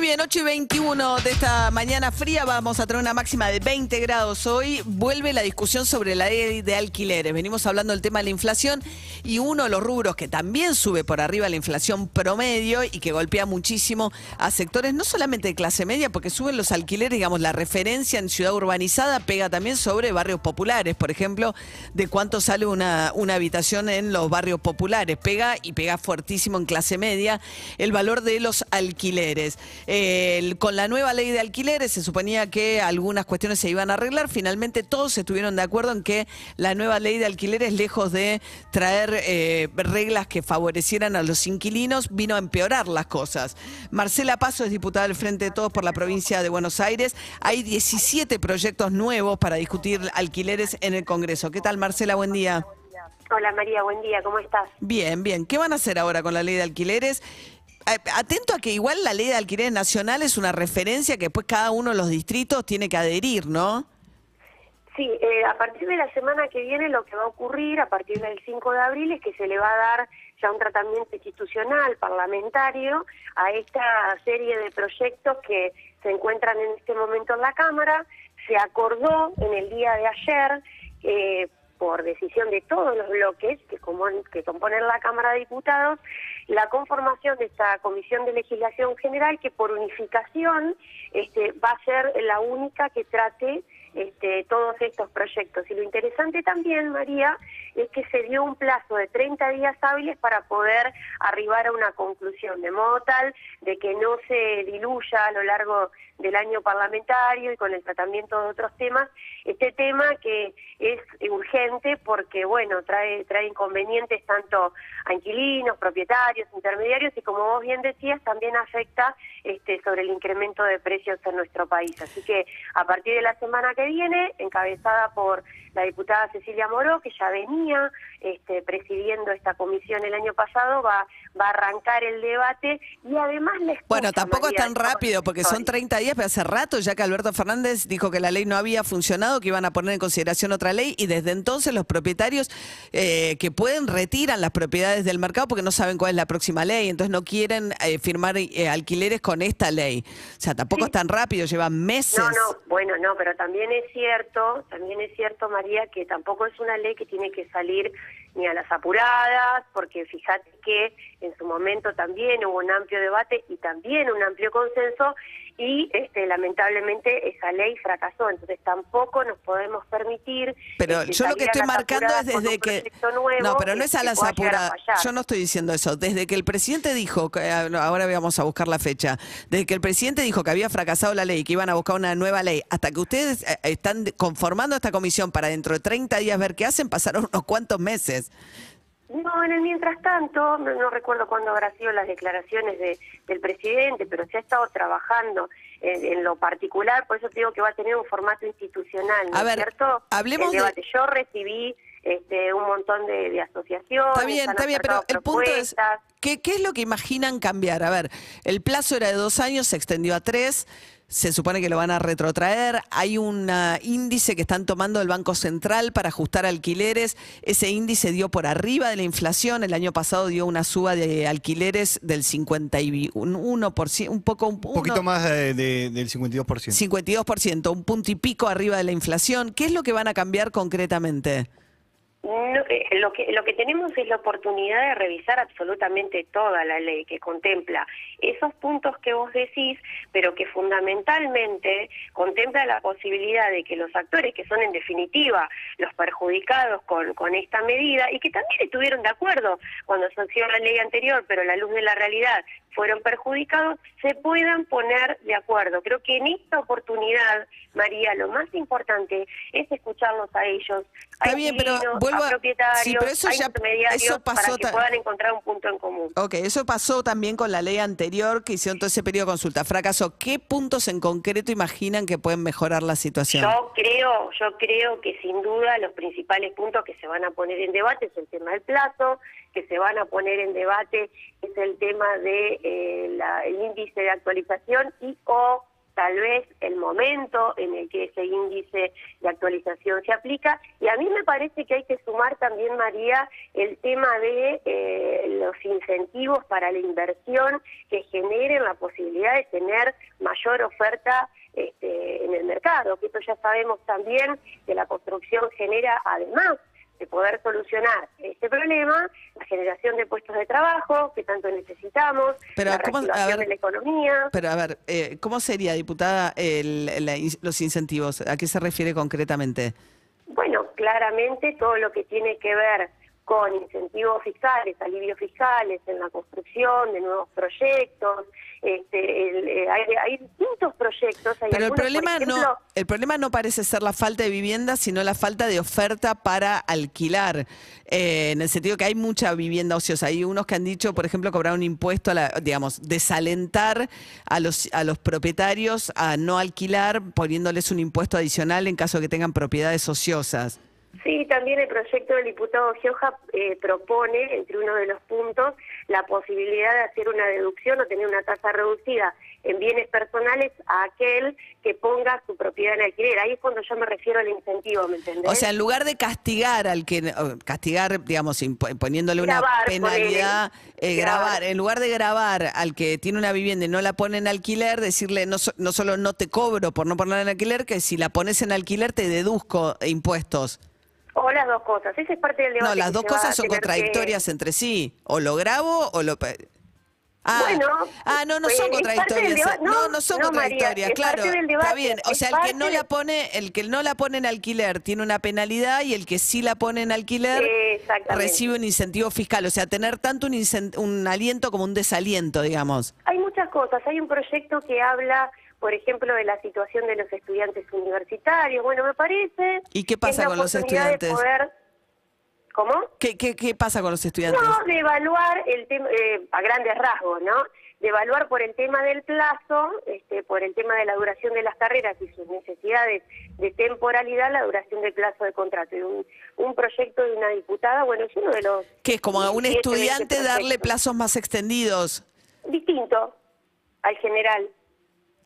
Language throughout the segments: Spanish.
Muy bien, 8 y 21 de esta mañana fría vamos a tener una máxima de 20 grados hoy. Vuelve la discusión sobre la ley de alquileres. Venimos hablando del tema de la inflación y uno de los rubros que también sube por arriba la inflación promedio y que golpea muchísimo a sectores no solamente de clase media, porque suben los alquileres, digamos, la referencia en ciudad urbanizada pega también sobre barrios populares, por ejemplo, de cuánto sale una, una habitación en los barrios populares. Pega y pega fuertísimo en clase media el valor de los alquileres. Con la nueva ley de alquileres se suponía que algunas cuestiones se iban a arreglar. Finalmente todos estuvieron de acuerdo en que la nueva ley de alquileres, lejos de traer eh, reglas que favorecieran a los inquilinos, vino a empeorar las cosas. Marcela Paso es diputada del Frente de Todos por la provincia de Buenos Aires. Hay 17 proyectos nuevos para discutir alquileres en el Congreso. ¿Qué tal, Marcela? Buen día. Hola María, buen día, ¿cómo estás? Bien, bien. ¿Qué van a hacer ahora con la ley de alquileres? Eh, Atento a que igual la ley de alquileres nacional es una referencia que después cada uno de los distritos tiene que adherir, ¿no? Sí, eh, a partir de la semana que viene lo que va a ocurrir, a partir del 5 de abril, es que se le va a dar ya un tratamiento institucional, parlamentario, a esta serie de proyectos que se encuentran en este momento en la Cámara. Se acordó en el día de ayer, eh, por decisión de todos los bloques que, como- que componen la Cámara de Diputados, la conformación de esta Comisión de Legislación General que por unificación este, va a ser la única que trate este, todos estos proyectos. Y lo interesante también, María, es que se dio un plazo de 30 días hábiles para poder arribar a una conclusión, de modo tal de que no se diluya a lo largo del año parlamentario y con el tratamiento de otros temas, este tema que es urgente porque, bueno, trae, trae inconvenientes tanto a inquilinos, propietarios, intermediarios y, como vos bien decías, también afecta este, sobre el incremento de precios en nuestro país. Así que a partir de la semana que viene, encabezada por la diputada Cecilia Moró, que ya venía este, presidiendo esta comisión el año pasado, va, va a arrancar el debate y además les Bueno, tampoco es tan rápido porque son 30 días, pero hace rato ya que Alberto Fernández dijo que la ley no había funcionado, que iban a poner en consideración otra ley y desde entonces los propietarios eh, que pueden retiran las propiedades del mercado porque no saben cuál es la próxima ley, entonces no quieren eh, firmar eh, alquileres con esta ley. O sea, tampoco es tan rápido, llevan meses. No, no, bueno, no, pero también es cierto, también es cierto, María, que tampoco es una ley que tiene que salir ni a las apuradas, porque fíjate que en su momento también hubo un amplio debate y también un amplio consenso y este, lamentablemente esa ley fracasó, entonces tampoco nos podemos permitir. Pero este, yo lo que estoy marcando es desde que... No, pero no es a las a apuradas. Yo no estoy diciendo eso. Desde que el presidente dijo, que, ah, ahora vamos a buscar la fecha, desde que el presidente dijo que había fracasado la ley, que iban a buscar una nueva ley, hasta que ustedes eh, están conformando esta comisión para dentro de 30 días ver qué hacen, pasaron unos cuantos meses. No, en el mientras tanto, no, no recuerdo cuándo habrá sido las declaraciones de, del presidente, pero se ha estado trabajando en, en lo particular, por eso te digo que va a tener un formato institucional, ¿no A ver, cierto? hablemos El de- debate. Yo recibí este, un montón de, de asociaciones. Está bien, está bien, pero el punto es. ¿Qué, ¿qué es lo que imaginan cambiar? A ver, el plazo era de dos años, se extendió a tres, se supone que lo van a retrotraer, hay un ah, índice que están tomando el Banco Central para ajustar alquileres, ese índice dio por arriba de la inflación, el año pasado dio una suba de alquileres del 51%, un poco, un, Un poquito uno- más eh, de- del 52%. 52%, un punto y pico arriba de la inflación. ¿Qué es lo que van a cambiar concretamente? No, eh, lo que lo que tenemos es la oportunidad de revisar absolutamente toda la ley que contempla esos puntos que vos decís, pero que fundamentalmente contempla la posibilidad de que los actores que son en definitiva los perjudicados con, con esta medida y que también estuvieron de acuerdo cuando anunció la ley anterior, pero a la luz de la realidad fueron perjudicados, se puedan poner de acuerdo. Creo que en esta oportunidad, María, lo más importante es escucharlos a ellos, Está bien, pero vuelvo a- a propietarios, sí, pero eso ya- intermediarios eso pasó para que puedan encontrar un punto en común. Ok, eso pasó también con la ley anterior que hicieron todo ese periodo de consulta. Fracasó. ¿Qué puntos en concreto imaginan que pueden mejorar la situación? Yo creo, yo creo que sin duda los principales puntos que se van a poner en debate es el tema del plazo, que se van a poner en debate es el tema de eh, la- el índice de actualización y o tal vez el momento en el que ese índice de actualización se aplica. Y a mí me parece que hay que sumar también, María, el tema de eh, los incentivos para la inversión que generen la posibilidad de tener mayor oferta este, en el mercado, que esto ya sabemos también que la construcción genera además de poder solucionar este problema, la generación de puestos de trabajo que tanto necesitamos, Pero, la ¿cómo- a reactivación ver, de la economía. Pero a ver, eh, ¿cómo sería, diputada, el- la los incentivos? ¿A qué se refiere concretamente? Bueno, claramente todo lo que tiene que ver con incentivos fiscales, alivios fiscales en la construcción de nuevos proyectos, este, el- eh, hay, hay distintos proyectos. Hay Pero el algunos, problema no, el problema no parece ser la falta de vivienda, sino la falta de oferta para alquilar. Eh, en el sentido que hay mucha vivienda ociosa. Hay unos que han dicho, por ejemplo, cobrar un impuesto, a la, digamos, desalentar a los a los propietarios a no alquilar, poniéndoles un impuesto adicional en caso de que tengan propiedades ociosas. Sí, también el proyecto del diputado Gioja eh, propone, entre uno de los puntos, la posibilidad de hacer una deducción o tener una tasa reducida en bienes personales a aquel que ponga su propiedad en alquiler. Ahí es cuando yo me refiero al incentivo, ¿me entendés? O sea, en lugar de castigar al que, castigar, digamos, poniéndole una penalidad, eh, Grabar. grabar, en lugar de grabar al que tiene una vivienda y no la pone en alquiler, decirle no, no solo no te cobro por no ponerla en alquiler, que si la pones en alquiler te deduzco impuestos. O las dos cosas. Esa es parte del debate. No, las dos cosas son que- contradictorias entre sí. O lo grabo o lo... Ah, Bueno, ah, no, no son es parte del contradictorias. no, no, no son no, contradictorias, claro. Está bien. O sea, el que no la pone, el que no la pone en alquiler tiene una penalidad y el que sí la pone en alquiler recibe un incentivo fiscal. O sea, tener tanto un, un aliento como un desaliento, digamos. Hay muchas cosas. Hay un proyecto que habla, por ejemplo, de la situación de los estudiantes universitarios. Bueno, me parece. ¿Y qué pasa es con los de estudiantes? poder- ¿Cómo? ¿Qué, qué, qué pasa con los estudiantes? No, de evaluar el tema, eh, a grandes rasgos, ¿no? De evaluar por el tema del plazo, este, por el tema de la duración de las carreras y sus necesidades de temporalidad, la duración del plazo de contrato. Y un, un proyecto de una diputada, bueno, es uno de los... Que es como a un 17, 20 estudiante darle plazos más extendidos. Distinto al general.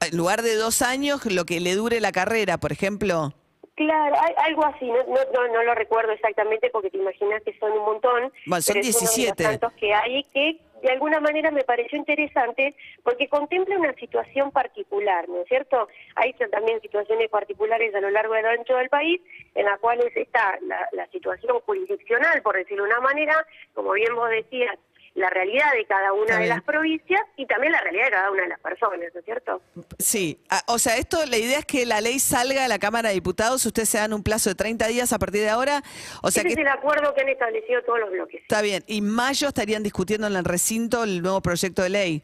En lugar de dos años, lo que le dure la carrera, por ejemplo. Claro, hay- algo así, no, no, no, no lo recuerdo exactamente porque te imaginas que son un montón. Bueno, son pero es uno de los 17. tantos que hay que de alguna manera me pareció interesante porque contempla una situación particular, ¿no es cierto? Hay también situaciones particulares a lo largo y ancho del país en las cuales está la, la situación jurisdiccional, por decirlo de una manera, como bien vos decías, la realidad de cada una Está de bien. las provincias y también la realidad de cada una de las personas, ¿no es cierto? Sí, Ah, o sea, esto, la idea es que la ley salga de la Cámara de Diputados, ustedes se dan un plazo de 30 días a partir de ahora, o sea Ese que es el acuerdo que han establecido todos los bloques. está bien, y en mayo estarían discutiendo en el recinto el nuevo proyecto de ley.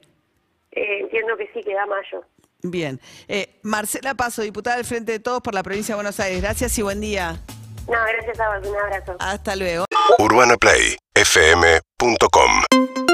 Eh, entiendo que sí, que da mayo. Bien, Eh, Marcela Paso, diputada del Frente de Todos por la provincia de Buenos Aires, gracias y buen día. No, gracias a vos, un abrazo. Hasta luego radiodelta.com.